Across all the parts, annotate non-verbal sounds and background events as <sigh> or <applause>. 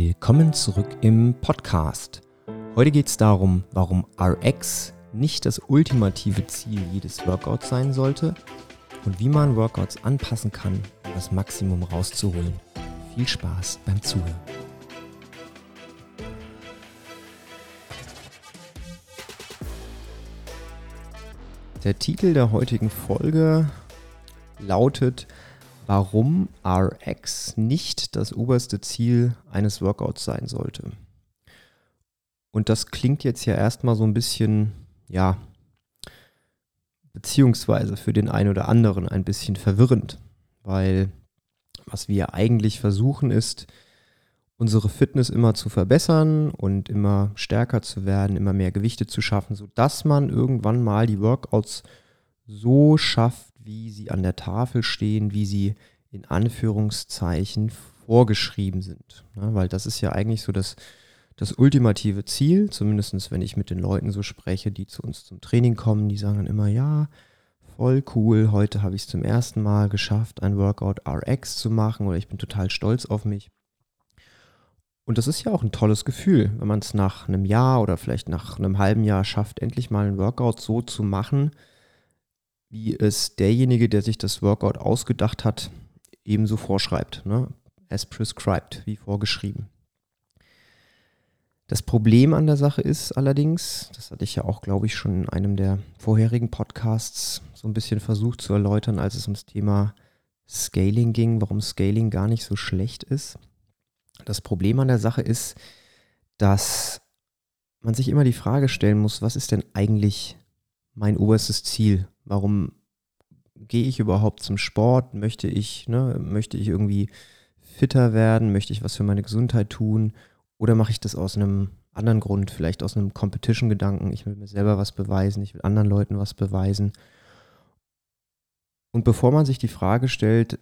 Willkommen zurück im Podcast. Heute geht es darum, warum RX nicht das ultimative Ziel jedes Workouts sein sollte und wie man Workouts anpassen kann, um das Maximum rauszuholen. Viel Spaß beim Zuhören. Der Titel der heutigen Folge lautet warum RX nicht das oberste Ziel eines Workouts sein sollte. Und das klingt jetzt ja erstmal so ein bisschen, ja, beziehungsweise für den einen oder anderen ein bisschen verwirrend, weil was wir eigentlich versuchen ist, unsere Fitness immer zu verbessern und immer stärker zu werden, immer mehr Gewichte zu schaffen, sodass man irgendwann mal die Workouts so schafft, wie sie an der Tafel stehen, wie sie in Anführungszeichen vorgeschrieben sind. Ja, weil das ist ja eigentlich so das, das ultimative Ziel, zumindest wenn ich mit den Leuten so spreche, die zu uns zum Training kommen, die sagen dann immer, ja, voll cool, heute habe ich es zum ersten Mal geschafft, ein Workout RX zu machen oder ich bin total stolz auf mich. Und das ist ja auch ein tolles Gefühl, wenn man es nach einem Jahr oder vielleicht nach einem halben Jahr schafft, endlich mal ein Workout so zu machen, wie es derjenige, der sich das Workout ausgedacht hat, ebenso vorschreibt. Ne? As prescribed, wie vorgeschrieben. Das Problem an der Sache ist allerdings, das hatte ich ja auch, glaube ich, schon in einem der vorherigen Podcasts so ein bisschen versucht zu erläutern, als es ums Thema Scaling ging, warum Scaling gar nicht so schlecht ist. Das Problem an der Sache ist, dass man sich immer die Frage stellen muss, was ist denn eigentlich mein oberstes Ziel? Warum gehe ich überhaupt zum Sport? Möchte ich, ne, möchte ich irgendwie fitter werden? Möchte ich was für meine Gesundheit tun? Oder mache ich das aus einem anderen Grund, vielleicht aus einem Competition-Gedanken? Ich will mir selber was beweisen, ich will anderen Leuten was beweisen. Und bevor man sich die Frage stellt,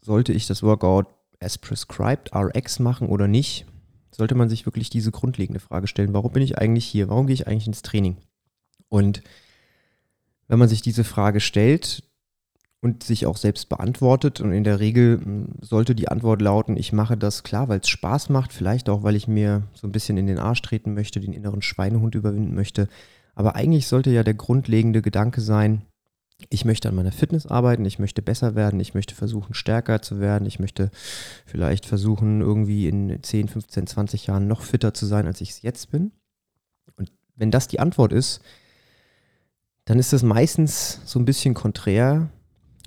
sollte ich das Workout as prescribed RX machen oder nicht, sollte man sich wirklich diese grundlegende Frage stellen, warum bin ich eigentlich hier? Warum gehe ich eigentlich ins Training? Und wenn man sich diese Frage stellt und sich auch selbst beantwortet, und in der Regel hm, sollte die Antwort lauten, ich mache das klar, weil es Spaß macht, vielleicht auch, weil ich mir so ein bisschen in den Arsch treten möchte, den inneren Schweinehund überwinden möchte. Aber eigentlich sollte ja der grundlegende Gedanke sein, ich möchte an meiner Fitness arbeiten, ich möchte besser werden, ich möchte versuchen, stärker zu werden, ich möchte vielleicht versuchen, irgendwie in 10, 15, 20 Jahren noch fitter zu sein, als ich es jetzt bin. Und wenn das die Antwort ist, dann ist das meistens so ein bisschen konträr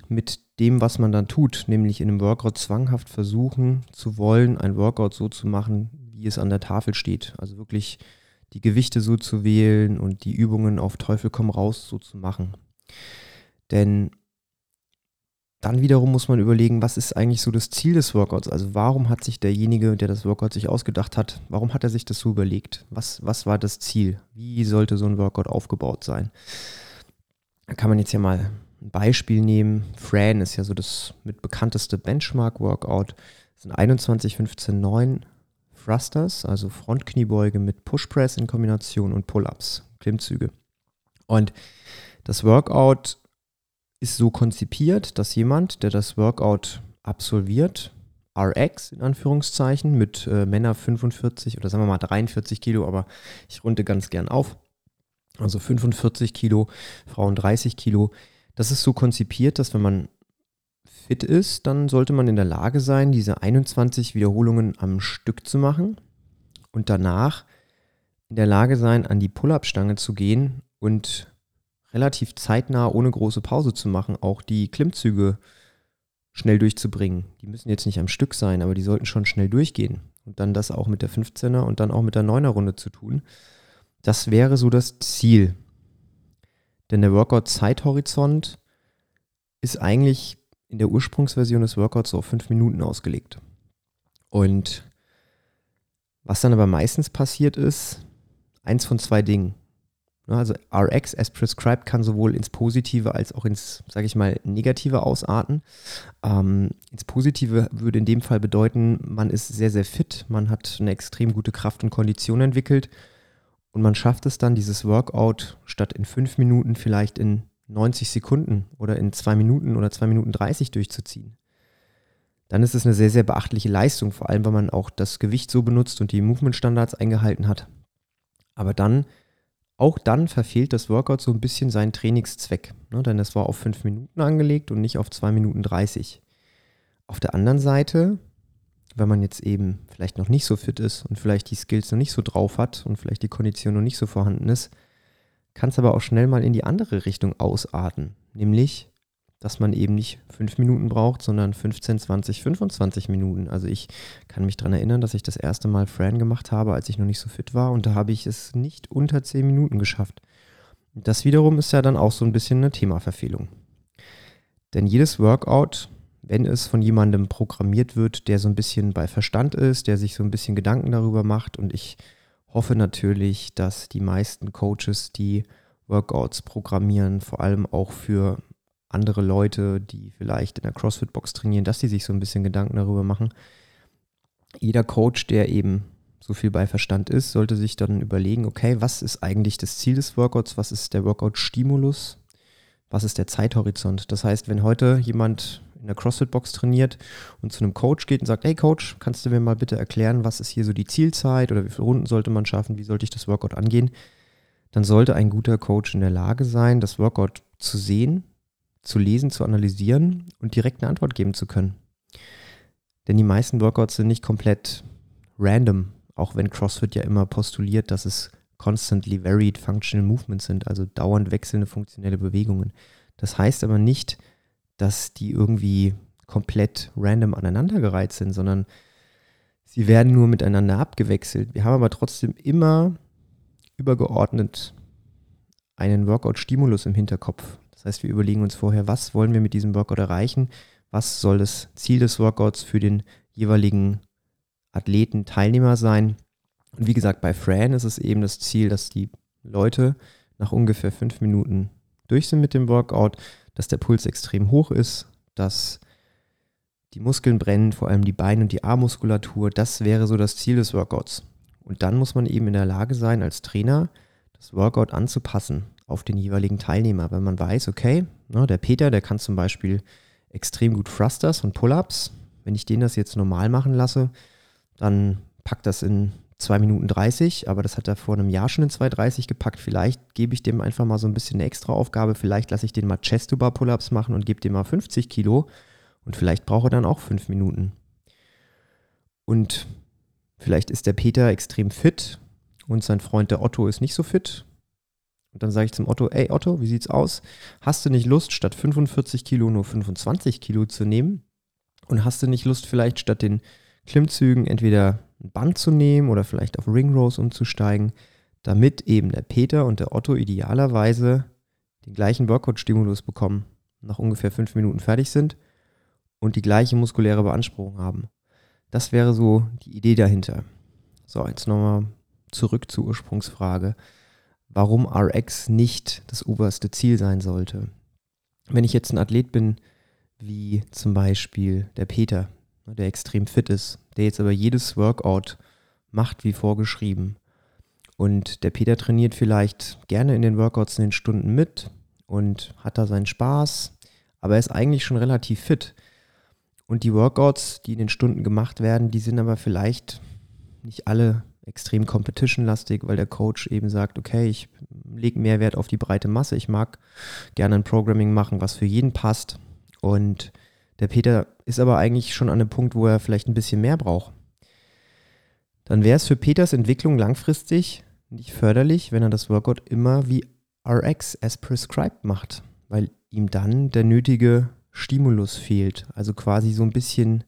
mit dem, was man dann tut, nämlich in einem Workout zwanghaft versuchen zu wollen, ein Workout so zu machen, wie es an der Tafel steht. Also wirklich die Gewichte so zu wählen und die Übungen auf Teufel komm raus so zu machen. Denn dann wiederum muss man überlegen, was ist eigentlich so das Ziel des Workouts? Also warum hat sich derjenige, der das Workout sich ausgedacht hat, warum hat er sich das so überlegt? Was, was war das Ziel? Wie sollte so ein Workout aufgebaut sein? Da kann man jetzt ja mal ein Beispiel nehmen. Fran ist ja so das mit bekannteste Benchmark-Workout. Das sind 21, 15, 9 Thrusters, also Frontkniebeuge mit Push Press in Kombination und Pull-Ups, Klimmzüge. Und das Workout ist so konzipiert, dass jemand, der das Workout absolviert, RX in Anführungszeichen, mit äh, Männer 45 oder sagen wir mal 43 Kilo, aber ich runde ganz gern auf, also 45 Kilo, Frauen 30 Kilo. Das ist so konzipiert, dass wenn man fit ist, dann sollte man in der Lage sein, diese 21 Wiederholungen am Stück zu machen und danach in der Lage sein, an die Pull-up-Stange zu gehen und relativ zeitnah, ohne große Pause zu machen, auch die Klimmzüge schnell durchzubringen. Die müssen jetzt nicht am Stück sein, aber die sollten schon schnell durchgehen. Und dann das auch mit der 15er und dann auch mit der 9er Runde zu tun. Das wäre so das Ziel. Denn der Workout-Zeithorizont ist eigentlich in der Ursprungsversion des Workouts so auf fünf Minuten ausgelegt. Und was dann aber meistens passiert ist, eins von zwei Dingen. Also RX as prescribed kann sowohl ins Positive als auch ins, sage ich mal, Negative ausarten. Ähm, ins Positive würde in dem Fall bedeuten, man ist sehr, sehr fit, man hat eine extrem gute Kraft und Kondition entwickelt und man schafft es dann, dieses Workout statt in fünf Minuten vielleicht in 90 Sekunden oder in zwei Minuten oder zwei Minuten 30 durchzuziehen. dann ist es eine sehr, sehr beachtliche Leistung, vor allem, weil man auch das Gewicht so benutzt und die Movement-Standards eingehalten hat. Aber dann, auch dann verfehlt das Workout so ein bisschen seinen Trainingszweck, ne? denn es war auf 5 Minuten angelegt und nicht auf 2 Minuten 30. Auf der anderen Seite, wenn man jetzt eben vielleicht noch nicht so fit ist und vielleicht die Skills noch nicht so drauf hat und vielleicht die Kondition noch nicht so vorhanden ist, kann es aber auch schnell mal in die andere Richtung ausarten, nämlich dass man eben nicht fünf Minuten braucht, sondern 15, 20, 25 Minuten. Also ich kann mich daran erinnern, dass ich das erste Mal Fran gemacht habe, als ich noch nicht so fit war und da habe ich es nicht unter zehn Minuten geschafft. Das wiederum ist ja dann auch so ein bisschen eine Themaverfehlung. Denn jedes Workout, wenn es von jemandem programmiert wird, der so ein bisschen bei Verstand ist, der sich so ein bisschen Gedanken darüber macht und ich hoffe natürlich, dass die meisten Coaches, die Workouts programmieren, vor allem auch für andere Leute, die vielleicht in der CrossFit-Box trainieren, dass die sich so ein bisschen Gedanken darüber machen. Jeder Coach, der eben so viel bei Verstand ist, sollte sich dann überlegen, okay, was ist eigentlich das Ziel des Workouts, was ist der Workout-Stimulus, was ist der Zeithorizont. Das heißt, wenn heute jemand in der CrossFit-Box trainiert und zu einem Coach geht und sagt, hey Coach, kannst du mir mal bitte erklären, was ist hier so die Zielzeit oder wie viele Runden sollte man schaffen, wie sollte ich das Workout angehen, dann sollte ein guter Coach in der Lage sein, das Workout zu sehen, zu lesen, zu analysieren und direkt eine Antwort geben zu können. Denn die meisten Workouts sind nicht komplett random, auch wenn CrossFit ja immer postuliert, dass es constantly varied functional movements sind, also dauernd wechselnde funktionelle Bewegungen. Das heißt aber nicht, dass die irgendwie komplett random aneinandergereiht sind, sondern sie werden nur miteinander abgewechselt. Wir haben aber trotzdem immer übergeordnet einen Workout-Stimulus im Hinterkopf. Das heißt, wir überlegen uns vorher, was wollen wir mit diesem Workout erreichen, was soll das Ziel des Workouts für den jeweiligen Athleten, Teilnehmer sein. Und wie gesagt, bei Fran ist es eben das Ziel, dass die Leute nach ungefähr fünf Minuten durch sind mit dem Workout, dass der Puls extrem hoch ist, dass die Muskeln brennen, vor allem die Beine und die Armmuskulatur. Das wäre so das Ziel des Workouts. Und dann muss man eben in der Lage sein, als Trainer das Workout anzupassen auf den jeweiligen Teilnehmer. Wenn man weiß, okay, ne, der Peter, der kann zum Beispiel extrem gut Thrusters und Pull-Ups. Wenn ich den das jetzt normal machen lasse, dann packt das in 2 Minuten 30, aber das hat er vor einem Jahr schon in 2,30 gepackt. Vielleicht gebe ich dem einfach mal so ein bisschen eine extra Aufgabe. Vielleicht lasse ich den mal Chest-to-Bar-Pull-Ups machen und gebe dem mal 50 Kilo. Und vielleicht braucht er dann auch 5 Minuten. Und vielleicht ist der Peter extrem fit und sein Freund der Otto ist nicht so fit. Und dann sage ich zum Otto, ey Otto, wie sieht's aus? Hast du nicht Lust, statt 45 Kilo nur 25 Kilo zu nehmen? Und hast du nicht Lust, vielleicht statt den Klimmzügen entweder ein Band zu nehmen oder vielleicht auf Ring Rows umzusteigen, damit eben der Peter und der Otto idealerweise den gleichen Workout-Stimulus bekommen, nach ungefähr fünf Minuten fertig sind und die gleiche muskuläre Beanspruchung haben. Das wäre so die Idee dahinter. So, jetzt nochmal zurück zur Ursprungsfrage warum RX nicht das oberste Ziel sein sollte. Wenn ich jetzt ein Athlet bin, wie zum Beispiel der Peter, der extrem fit ist, der jetzt aber jedes Workout macht wie vorgeschrieben. Und der Peter trainiert vielleicht gerne in den Workouts in den Stunden mit und hat da seinen Spaß, aber er ist eigentlich schon relativ fit. Und die Workouts, die in den Stunden gemacht werden, die sind aber vielleicht nicht alle extrem competition-lastig, weil der Coach eben sagt, okay, ich lege mehr Wert auf die breite Masse. Ich mag gerne ein Programming machen, was für jeden passt. Und der Peter ist aber eigentlich schon an einem Punkt, wo er vielleicht ein bisschen mehr braucht. Dann wäre es für Peters Entwicklung langfristig nicht förderlich, wenn er das Workout immer wie RX as prescribed macht, weil ihm dann der nötige Stimulus fehlt. Also quasi so ein bisschen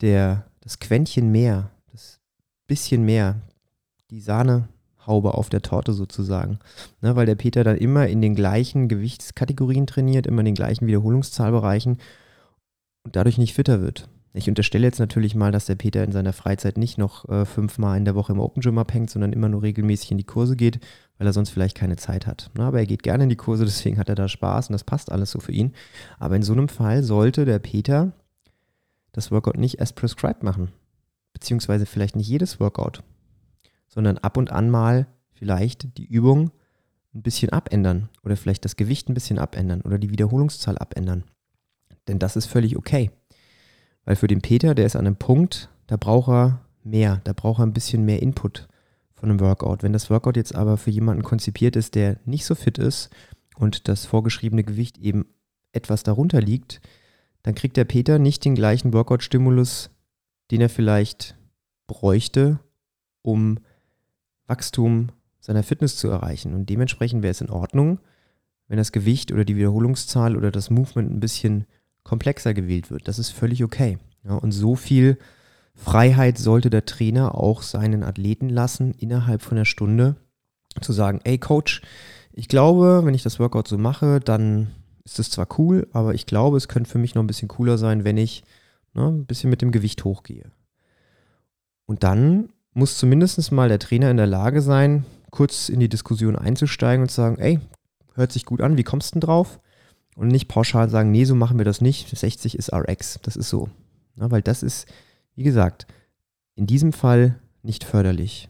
der, das Quäntchen mehr, bisschen mehr die Sahnehaube auf der Torte sozusagen. Ne, weil der Peter dann immer in den gleichen Gewichtskategorien trainiert, immer in den gleichen Wiederholungszahlbereichen und dadurch nicht fitter wird. Ich unterstelle jetzt natürlich mal, dass der Peter in seiner Freizeit nicht noch äh, fünfmal in der Woche im Open Gym abhängt, sondern immer nur regelmäßig in die Kurse geht, weil er sonst vielleicht keine Zeit hat. Na, aber er geht gerne in die Kurse, <laughs> deswegen hat er da Spaß und das passt alles so für ihn. Aber in so einem Fall sollte der Peter das Workout nicht as prescribed machen beziehungsweise vielleicht nicht jedes Workout, sondern ab und an mal vielleicht die Übung ein bisschen abändern oder vielleicht das Gewicht ein bisschen abändern oder die Wiederholungszahl abändern. Denn das ist völlig okay. Weil für den Peter, der ist an einem Punkt, da braucht er mehr, da braucht er ein bisschen mehr Input von einem Workout. Wenn das Workout jetzt aber für jemanden konzipiert ist, der nicht so fit ist und das vorgeschriebene Gewicht eben etwas darunter liegt, dann kriegt der Peter nicht den gleichen Workout-Stimulus, den er vielleicht bräuchte, um Wachstum seiner Fitness zu erreichen. Und dementsprechend wäre es in Ordnung, wenn das Gewicht oder die Wiederholungszahl oder das Movement ein bisschen komplexer gewählt wird. Das ist völlig okay. Ja, und so viel Freiheit sollte der Trainer auch seinen Athleten lassen, innerhalb von einer Stunde zu sagen, ey Coach, ich glaube, wenn ich das Workout so mache, dann ist es zwar cool, aber ich glaube, es könnte für mich noch ein bisschen cooler sein, wenn ich ne, ein bisschen mit dem Gewicht hochgehe. Und dann muss zumindest mal der Trainer in der Lage sein, kurz in die Diskussion einzusteigen und zu sagen, ey, hört sich gut an, wie kommst du denn drauf? Und nicht pauschal sagen, nee, so machen wir das nicht, 60 ist RX, das ist so. Ja, weil das ist, wie gesagt, in diesem Fall nicht förderlich.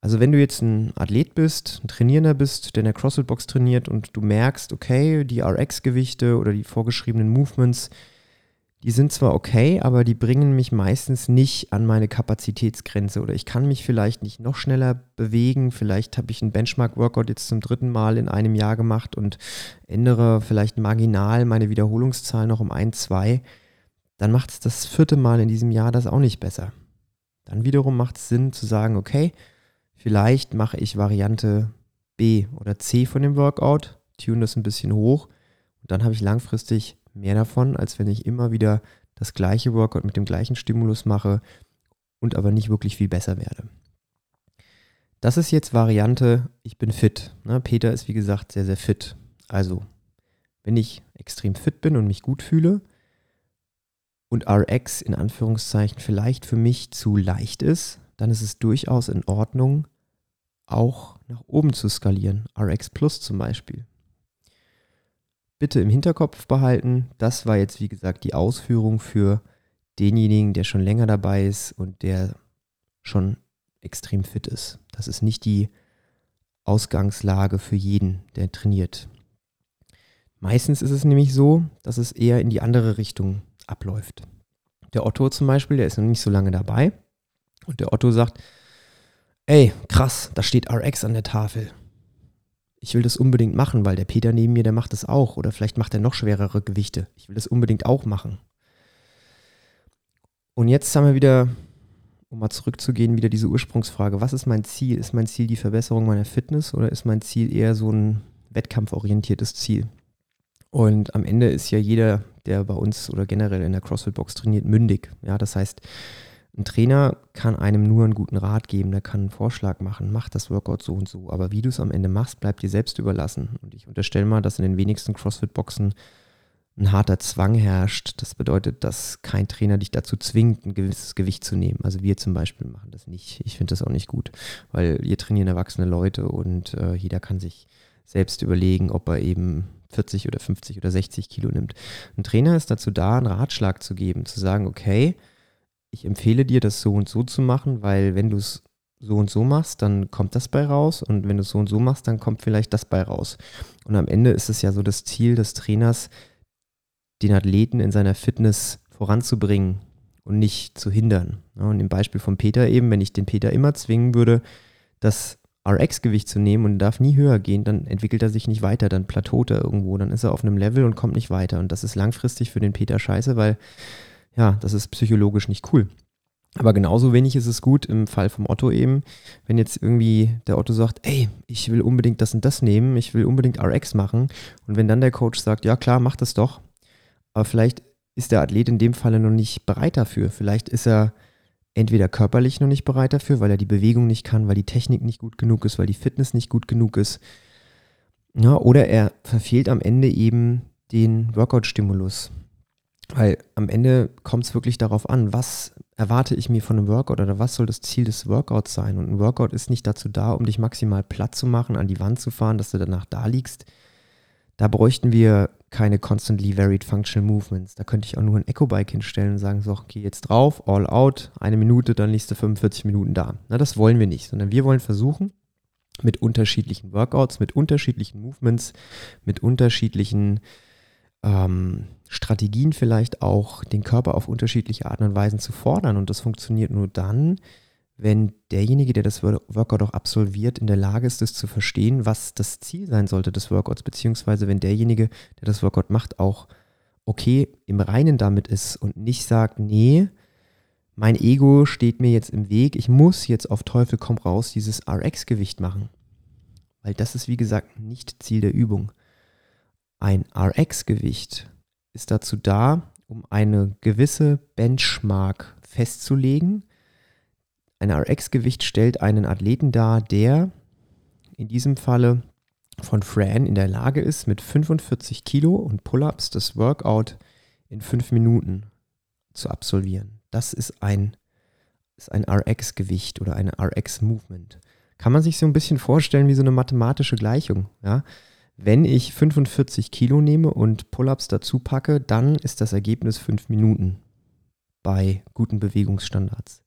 Also wenn du jetzt ein Athlet bist, ein Trainierender bist, der in der CrossFit-Box trainiert und du merkst, okay, die RX-Gewichte oder die vorgeschriebenen Movements, die sind zwar okay, aber die bringen mich meistens nicht an meine Kapazitätsgrenze oder ich kann mich vielleicht nicht noch schneller bewegen. Vielleicht habe ich einen Benchmark-Workout jetzt zum dritten Mal in einem Jahr gemacht und ändere vielleicht marginal meine Wiederholungszahl noch um ein, zwei. Dann macht es das vierte Mal in diesem Jahr das auch nicht besser. Dann wiederum macht es Sinn zu sagen, okay, vielleicht mache ich Variante B oder C von dem Workout, tune das ein bisschen hoch und dann habe ich langfristig mehr davon, als wenn ich immer wieder das gleiche Workout mit dem gleichen Stimulus mache und aber nicht wirklich viel besser werde. Das ist jetzt Variante, ich bin fit. Ne? Peter ist wie gesagt sehr, sehr fit. Also, wenn ich extrem fit bin und mich gut fühle und RX in Anführungszeichen vielleicht für mich zu leicht ist, dann ist es durchaus in Ordnung, auch nach oben zu skalieren. RX Plus zum Beispiel bitte im Hinterkopf behalten, das war jetzt wie gesagt die Ausführung für denjenigen, der schon länger dabei ist und der schon extrem fit ist. Das ist nicht die Ausgangslage für jeden, der trainiert. Meistens ist es nämlich so, dass es eher in die andere Richtung abläuft. Der Otto zum Beispiel, der ist noch nicht so lange dabei und der Otto sagt, ey, krass, da steht RX an der Tafel ich will das unbedingt machen, weil der Peter neben mir, der macht das auch. Oder vielleicht macht er noch schwerere Gewichte. Ich will das unbedingt auch machen. Und jetzt haben wir wieder, um mal zurückzugehen, wieder diese Ursprungsfrage. Was ist mein Ziel? Ist mein Ziel die Verbesserung meiner Fitness oder ist mein Ziel eher so ein wettkampforientiertes Ziel? Und am Ende ist ja jeder, der bei uns oder generell in der CrossFit-Box trainiert, mündig. Ja, das heißt, ein Trainer kann einem nur einen guten Rat geben, der kann einen Vorschlag machen, mach das Workout so und so. Aber wie du es am Ende machst, bleibt dir selbst überlassen. Und ich unterstelle mal, dass in den wenigsten CrossFit-Boxen ein harter Zwang herrscht. Das bedeutet, dass kein Trainer dich dazu zwingt, ein gewisses Gewicht zu nehmen. Also wir zum Beispiel machen das nicht. Ich finde das auch nicht gut, weil wir trainieren erwachsene Leute und äh, jeder kann sich selbst überlegen, ob er eben 40 oder 50 oder 60 Kilo nimmt. Ein Trainer ist dazu da, einen Ratschlag zu geben, zu sagen, okay, ich empfehle dir, das so und so zu machen, weil wenn du es so und so machst, dann kommt das bei raus und wenn du es so und so machst, dann kommt vielleicht das bei raus. Und am Ende ist es ja so das Ziel des Trainers, den Athleten in seiner Fitness voranzubringen und nicht zu hindern. Und im Beispiel von Peter eben, wenn ich den Peter immer zwingen würde, das RX-Gewicht zu nehmen und darf nie höher gehen, dann entwickelt er sich nicht weiter, dann plateaut er irgendwo, dann ist er auf einem Level und kommt nicht weiter. Und das ist langfristig für den Peter scheiße, weil ja, das ist psychologisch nicht cool. Aber genauso wenig ist es gut im Fall vom Otto eben, wenn jetzt irgendwie der Otto sagt, ey, ich will unbedingt das und das nehmen, ich will unbedingt RX machen. Und wenn dann der Coach sagt, ja klar, mach das doch. Aber vielleicht ist der Athlet in dem Falle noch nicht bereit dafür. Vielleicht ist er entweder körperlich noch nicht bereit dafür, weil er die Bewegung nicht kann, weil die Technik nicht gut genug ist, weil die Fitness nicht gut genug ist. Ja, oder er verfehlt am Ende eben den Workout-Stimulus. Weil am Ende kommt es wirklich darauf an, was erwarte ich mir von einem Workout oder was soll das Ziel des Workouts sein. Und ein Workout ist nicht dazu da, um dich maximal platt zu machen, an die Wand zu fahren, dass du danach da liegst. Da bräuchten wir keine constantly varied functional movements. Da könnte ich auch nur ein Echo-Bike hinstellen und sagen, so, geh jetzt drauf, all out, eine Minute, dann du 45 Minuten da. Na, das wollen wir nicht, sondern wir wollen versuchen, mit unterschiedlichen Workouts, mit unterschiedlichen Movements, mit unterschiedlichen ähm, Strategien vielleicht auch, den Körper auf unterschiedliche Arten und Weisen zu fordern. Und das funktioniert nur dann, wenn derjenige, der das Workout auch absolviert, in der Lage ist, es zu verstehen, was das Ziel sein sollte des Workouts, beziehungsweise wenn derjenige, der das Workout macht, auch okay im Reinen damit ist und nicht sagt, nee, mein Ego steht mir jetzt im Weg, ich muss jetzt auf Teufel komm raus dieses RX-Gewicht machen. Weil das ist, wie gesagt, nicht Ziel der Übung. Ein RX-Gewicht ist dazu da, um eine gewisse Benchmark festzulegen. Ein RX-Gewicht stellt einen Athleten dar, der in diesem Falle von Fran in der Lage ist, mit 45 Kilo und Pull-ups das Workout in fünf Minuten zu absolvieren. Das ist ein, ist ein RX-Gewicht oder eine RX-Movement. Kann man sich so ein bisschen vorstellen wie so eine mathematische Gleichung. Ja? Wenn ich 45 Kilo nehme und Pull-ups dazu packe, dann ist das Ergebnis fünf Minuten bei guten Bewegungsstandards.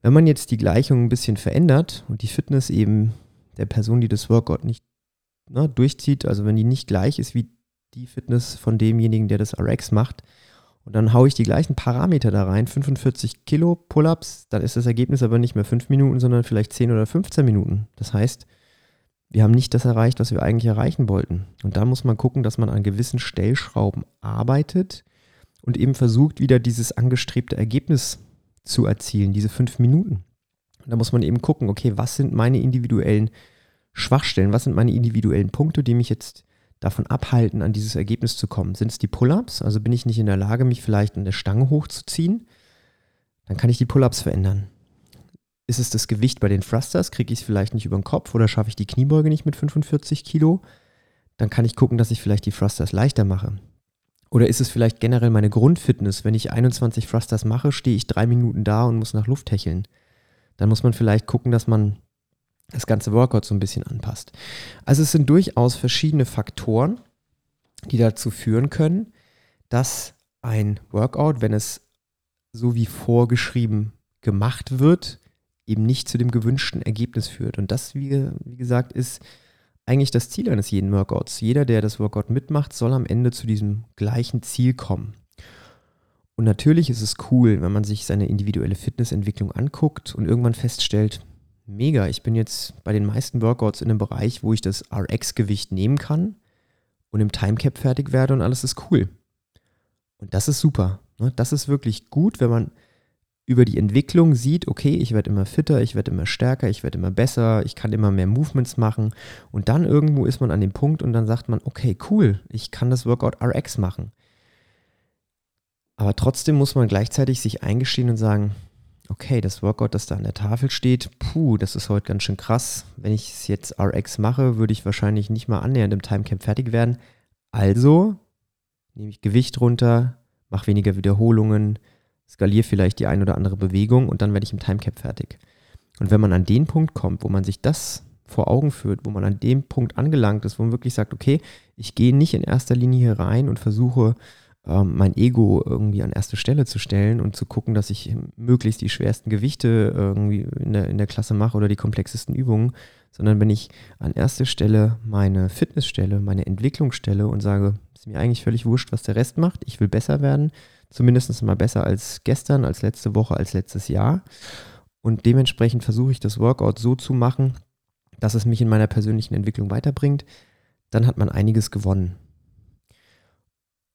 Wenn man jetzt die Gleichung ein bisschen verändert und die Fitness eben der Person, die das Workout nicht ne, durchzieht, also wenn die nicht gleich ist wie die Fitness von demjenigen, der das RX macht, und dann haue ich die gleichen Parameter da rein, 45 Kilo Pull-ups, dann ist das Ergebnis aber nicht mehr 5 Minuten, sondern vielleicht 10 oder 15 Minuten. Das heißt, wir haben nicht das erreicht, was wir eigentlich erreichen wollten. Und da muss man gucken, dass man an gewissen Stellschrauben arbeitet und eben versucht, wieder dieses angestrebte Ergebnis zu erzielen, diese 5 Minuten. Und da muss man eben gucken, okay, was sind meine individuellen Schwachstellen? Was sind meine individuellen Punkte, die mich jetzt davon abhalten, an dieses Ergebnis zu kommen? Sind es die Pull-ups? Also bin ich nicht in der Lage, mich vielleicht an der Stange hochzuziehen? Dann kann ich die Pull-ups verändern. Ist es das Gewicht bei den Thrusters? Kriege ich es vielleicht nicht über den Kopf oder schaffe ich die Kniebeuge nicht mit 45 Kilo? Dann kann ich gucken, dass ich vielleicht die Thrusters leichter mache. Oder ist es vielleicht generell meine Grundfitness? Wenn ich 21 Thrusters mache, stehe ich drei Minuten da und muss nach Luft hecheln. Dann muss man vielleicht gucken, dass man das ganze Workout so ein bisschen anpasst. Also es sind durchaus verschiedene Faktoren, die dazu führen können, dass ein Workout, wenn es so wie vorgeschrieben gemacht wird, eben nicht zu dem gewünschten Ergebnis führt. Und das, wie, wie gesagt, ist eigentlich das Ziel eines jeden Workouts. Jeder, der das Workout mitmacht, soll am Ende zu diesem gleichen Ziel kommen. Und natürlich ist es cool, wenn man sich seine individuelle Fitnessentwicklung anguckt und irgendwann feststellt, mega, ich bin jetzt bei den meisten Workouts in einem Bereich, wo ich das RX-Gewicht nehmen kann und im Timecap fertig werde und alles ist cool. Und das ist super. Ne? Das ist wirklich gut, wenn man über die Entwicklung sieht, okay, ich werde immer fitter, ich werde immer stärker, ich werde immer besser, ich kann immer mehr Movements machen und dann irgendwo ist man an dem Punkt und dann sagt man, okay, cool, ich kann das Workout RX machen. Aber trotzdem muss man gleichzeitig sich eingestehen und sagen, okay, das Workout, das da an der Tafel steht, puh, das ist heute ganz schön krass. Wenn ich es jetzt RX mache, würde ich wahrscheinlich nicht mal annähernd im Timecamp fertig werden. Also nehme ich Gewicht runter, mache weniger Wiederholungen, skaliere vielleicht die ein oder andere Bewegung und dann werde ich im Timecap fertig. Und wenn man an den Punkt kommt, wo man sich das vor Augen führt, wo man an dem Punkt angelangt ist, wo man wirklich sagt, okay, ich gehe nicht in erster Linie hier rein und versuche ähm, mein Ego irgendwie an erste Stelle zu stellen und zu gucken, dass ich möglichst die schwersten Gewichte irgendwie in der, in der Klasse mache oder die komplexesten Übungen, sondern wenn ich an erste Stelle meine Fitness stelle, meine Entwicklung stelle und sage, ist mir eigentlich völlig wurscht, was der Rest macht, ich will besser werden, zumindest mal besser als gestern, als letzte Woche, als letztes Jahr. Und dementsprechend versuche ich das Workout so zu machen, dass es mich in meiner persönlichen Entwicklung weiterbringt, dann hat man einiges gewonnen.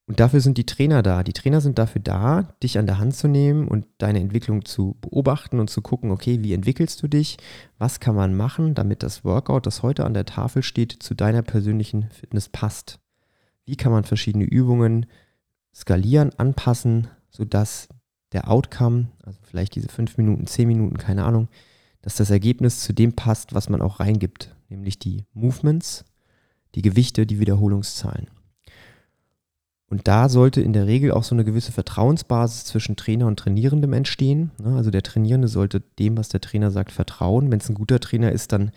Und dafür sind die Trainer da. Die Trainer sind dafür da, dich an der Hand zu nehmen und deine Entwicklung zu beobachten und zu gucken, okay, wie entwickelst du dich? Was kann man machen, damit das Workout, das heute an der Tafel steht, zu deiner persönlichen Fitness passt? Wie kann man verschiedene Übungen skalieren, anpassen, sodass der Outcome, also vielleicht diese fünf Minuten, zehn Minuten, keine Ahnung, dass das Ergebnis zu dem passt, was man auch reingibt, nämlich die Movements, die Gewichte, die Wiederholungszahlen. Und da sollte in der Regel auch so eine gewisse Vertrauensbasis zwischen Trainer und Trainierendem entstehen. Ne? Also der Trainierende sollte dem, was der Trainer sagt, vertrauen. Wenn es ein guter Trainer ist, dann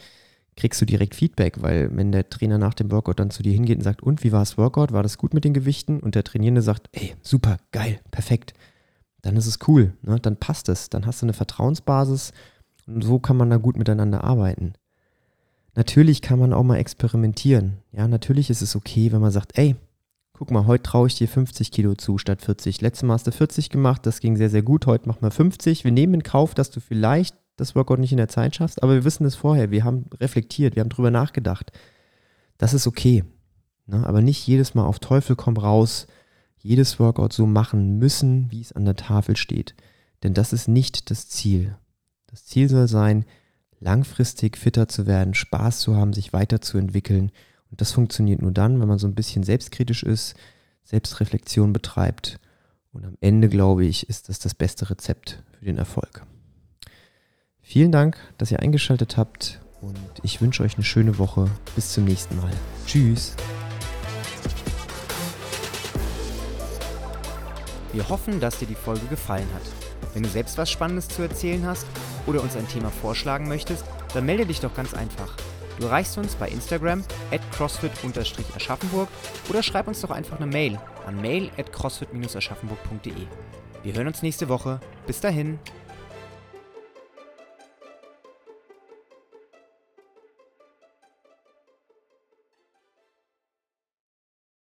kriegst du direkt Feedback, weil wenn der Trainer nach dem Workout dann zu dir hingeht und sagt, und wie war das Workout? War das gut mit den Gewichten? Und der Trainierende sagt, ey, super, geil, perfekt, dann ist es cool, ne? dann passt es, dann hast du eine Vertrauensbasis und so kann man da gut miteinander arbeiten. Natürlich kann man auch mal experimentieren. Ja, natürlich ist es okay, wenn man sagt, ey, guck mal, heute traue ich dir 50 Kilo zu statt 40. Letztes Mal hast du 40 gemacht, das ging sehr, sehr gut. Heute machen wir 50. Wir nehmen in Kauf, dass du vielleicht das Workout nicht in der Zeit schaffst, aber wir wissen es vorher. Wir haben reflektiert, wir haben drüber nachgedacht. Das ist okay. Ne? Aber nicht jedes Mal auf Teufel komm raus, jedes Workout so machen müssen, wie es an der Tafel steht. Denn das ist nicht das Ziel. Das Ziel soll sein, langfristig fitter zu werden, Spaß zu haben, sich weiterzuentwickeln. Und das funktioniert nur dann, wenn man so ein bisschen selbstkritisch ist, Selbstreflexion betreibt. Und am Ende, glaube ich, ist das das beste Rezept für den Erfolg. Vielen Dank, dass ihr eingeschaltet habt und ich wünsche euch eine schöne Woche. Bis zum nächsten Mal. Tschüss. Wir hoffen, dass dir die Folge gefallen hat. Wenn du selbst was Spannendes zu erzählen hast oder uns ein Thema vorschlagen möchtest, dann melde dich doch ganz einfach. Du erreichst uns bei Instagram at crossfit-aschaffenburg oder schreib uns doch einfach eine Mail an mail at crossfit-aschaffenburg.de. Wir hören uns nächste Woche. Bis dahin.